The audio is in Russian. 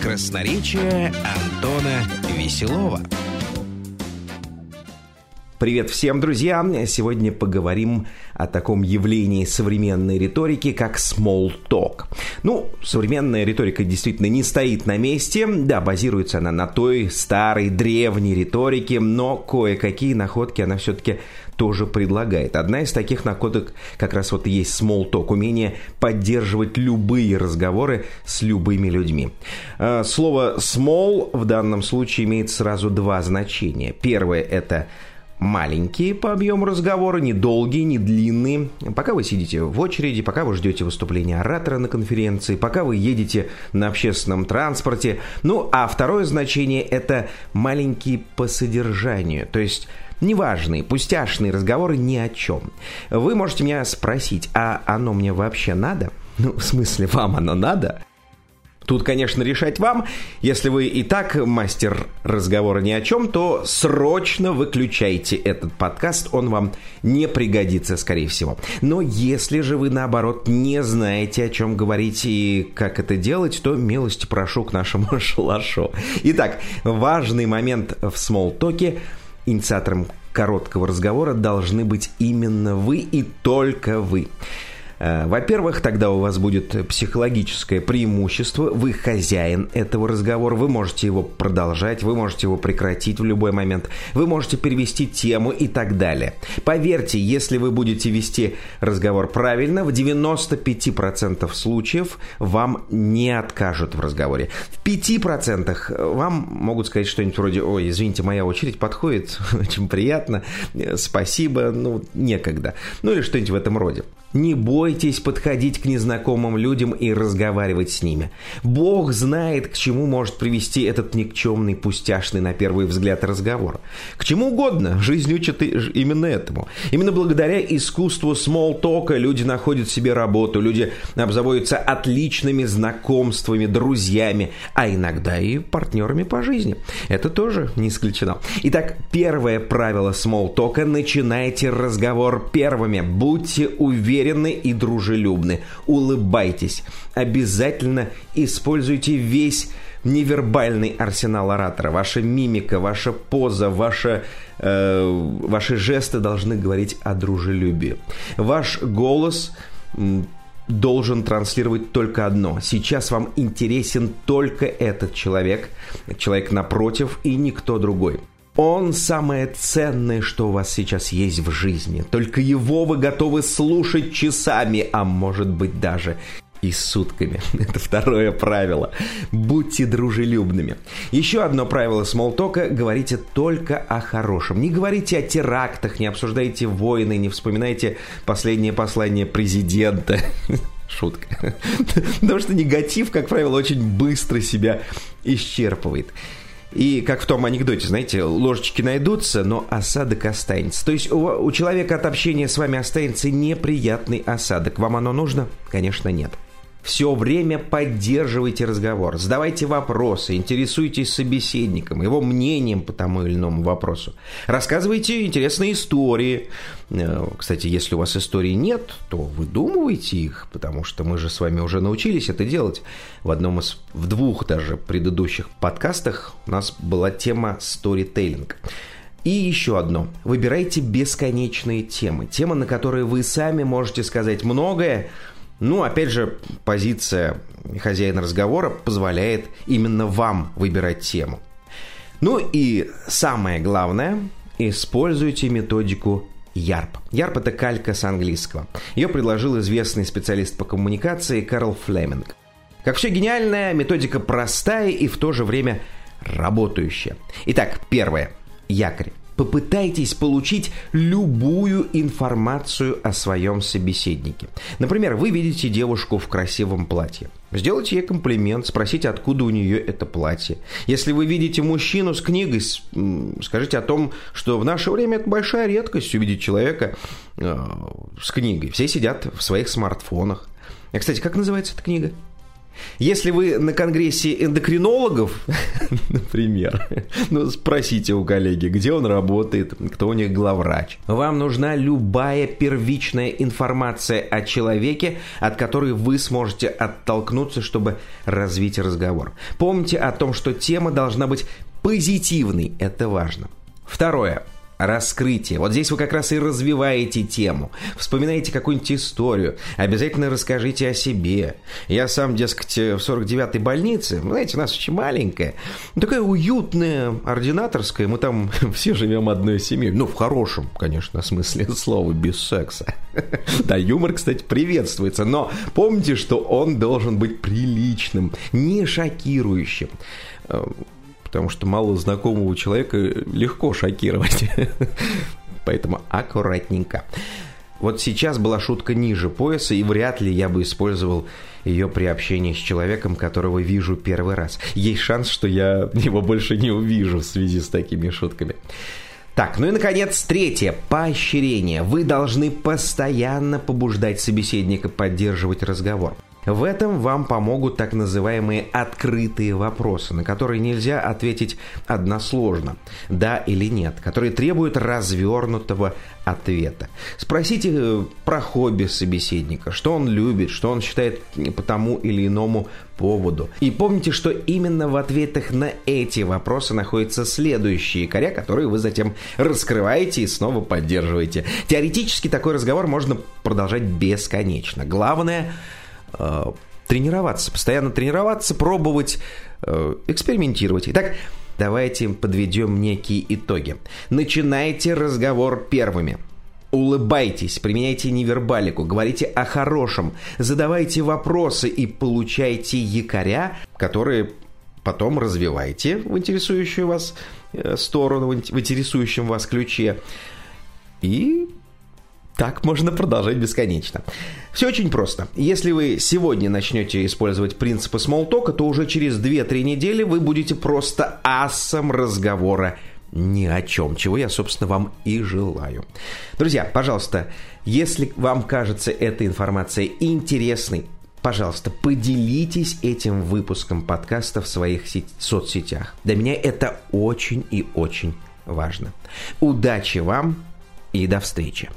Красноречие Антона Веселова. Привет всем, друзья! Сегодня поговорим о таком явлении современной риторики, как small talk. Ну, современная риторика действительно не стоит на месте. Да, базируется она на той старой, древней риторике, но кое-какие находки она все-таки тоже предлагает. Одна из таких находок как раз вот и есть small talk, умение поддерживать любые разговоры с любыми людьми. А, слово small в данном случае имеет сразу два значения. Первое – это маленькие по объему разговора, не долгие, не длинные. Пока вы сидите в очереди, пока вы ждете выступления оратора на конференции, пока вы едете на общественном транспорте. Ну, а второе значение – это маленькие по содержанию, то есть неважные, пустяшные разговоры ни о чем. Вы можете меня спросить, а оно мне вообще надо? Ну, в смысле, вам оно надо? Тут, конечно, решать вам. Если вы и так мастер разговора ни о чем, то срочно выключайте этот подкаст, он вам не пригодится, скорее всего. Но если же вы, наоборот, не знаете, о чем говорить и как это делать, то милости прошу к нашему шалашу. Итак, важный момент в смолтоке. Инициатором короткого разговора должны быть именно вы и только вы. Э, во-первых, тогда у вас будет психологическое преимущество, вы хозяин этого разговора, вы можете его продолжать, вы можете его прекратить в любой момент, вы можете перевести тему и так далее. Поверьте, если вы будете вести разговор правильно, в 95% случаев вам не откажут в разговоре. В 5% вам могут сказать что-нибудь вроде «Ой, извините, моя очередь подходит, очень приятно, спасибо, ну, некогда». Ну или что-нибудь в этом роде. Не бойтесь подходить к незнакомым людям и разговаривать с ними. Бог знает, к чему может привести этот никчемный, пустяшный на первый взгляд разговор. К чему угодно. Жизнь учит именно этому. Именно благодаря искусству смолтока люди находят себе работу, люди обзаводятся отличными знакомствами, друзьями, а иногда и партнерами по жизни. Это тоже не исключено. Итак, первое правило смолтока – начинайте разговор первыми. Будьте уверены уверенны и дружелюбны. Улыбайтесь. Обязательно используйте весь невербальный арсенал оратора. Ваша мимика, ваша поза, ваша, э, ваши жесты должны говорить о дружелюбии. Ваш голос должен транслировать только одно. Сейчас вам интересен только этот человек, человек напротив и никто другой. Он самое ценное, что у вас сейчас есть в жизни. Только его вы готовы слушать часами, а может быть даже и сутками. Это второе правило. Будьте дружелюбными. Еще одно правило смолтока – говорите только о хорошем. Не говорите о терактах, не обсуждайте войны, не вспоминайте последнее послание президента. Шутка. Потому что негатив, как правило, очень быстро себя исчерпывает. И как в том анекдоте, знаете, ложечки найдутся, но осадок останется. То есть у, у человека от общения с вами останется неприятный осадок. Вам оно нужно? Конечно, нет. Все время поддерживайте разговор, задавайте вопросы, интересуйтесь собеседником, его мнением по тому или иному вопросу. Рассказывайте интересные истории. Э, кстати, если у вас историй нет, то выдумывайте их, потому что мы же с вами уже научились это делать. В одном из, в двух даже предыдущих подкастах у нас была тема storytelling. И еще одно. Выбирайте бесконечные темы. Темы, на которые вы сами можете сказать многое, ну, опять же, позиция хозяина разговора позволяет именно вам выбирать тему. Ну и самое главное, используйте методику YARP. YARP – это калька с английского. Ее предложил известный специалист по коммуникации Карл Флеминг. Как все гениальная, методика простая и в то же время работающая. Итак, первое. Якорь. Попытайтесь получить любую информацию о своем собеседнике. Например, вы видите девушку в красивом платье. Сделайте ей комплимент, спросите, откуда у нее это платье. Если вы видите мужчину с книгой, скажите о том, что в наше время это большая редкость увидеть человека э, с книгой. Все сидят в своих смартфонах. А, кстати, как называется эта книга? Если вы на конгрессе эндокринологов, например, ну, спросите у коллеги, где он работает, кто у них главврач. Вам нужна любая первичная информация о человеке, от которой вы сможете оттолкнуться, чтобы развить разговор. Помните о том, что тема должна быть позитивной, это важно. Второе раскрытие. Вот здесь вы как раз и развиваете тему. Вспоминаете какую-нибудь историю. Обязательно расскажите о себе. Я сам, дескать, в 49-й больнице, знаете, у нас очень маленькая, такая уютная, ординаторская, мы там все живем одной семьей. Ну, в хорошем, конечно, смысле слова, без секса. Да, юмор, кстати, приветствуется, но помните, что он должен быть приличным, не шокирующим потому что мало знакомого человека легко шокировать. Поэтому аккуратненько. Вот сейчас была шутка ниже пояса, и вряд ли я бы использовал ее при общении с человеком, которого вижу первый раз. Есть шанс, что я его больше не увижу в связи с такими шутками. Так, ну и, наконец, третье. Поощрение. Вы должны постоянно побуждать собеседника поддерживать разговор. В этом вам помогут так называемые открытые вопросы, на которые нельзя ответить односложно, да или нет, которые требуют развернутого ответа. Спросите э, про хобби собеседника, что он любит, что он считает по тому или иному поводу. И помните, что именно в ответах на эти вопросы находятся следующие якоря, которые вы затем раскрываете и снова поддерживаете. Теоретически такой разговор можно продолжать бесконечно. Главное тренироваться, постоянно тренироваться, пробовать, э, экспериментировать. Итак, давайте подведем некие итоги. Начинайте разговор первыми. Улыбайтесь, применяйте невербалику, говорите о хорошем, задавайте вопросы и получайте якоря, которые потом развивайте в интересующую вас э, сторону, в интересующем вас ключе. И так можно продолжать бесконечно. Все очень просто. Если вы сегодня начнете использовать принципы смолтока, то уже через 2-3 недели вы будете просто асом разговора ни о чем, чего я, собственно, вам и желаю. Друзья, пожалуйста, если вам кажется эта информация интересной, пожалуйста, поделитесь этим выпуском подкаста в своих соцсетях. Для меня это очень и очень важно. Удачи вам и до встречи.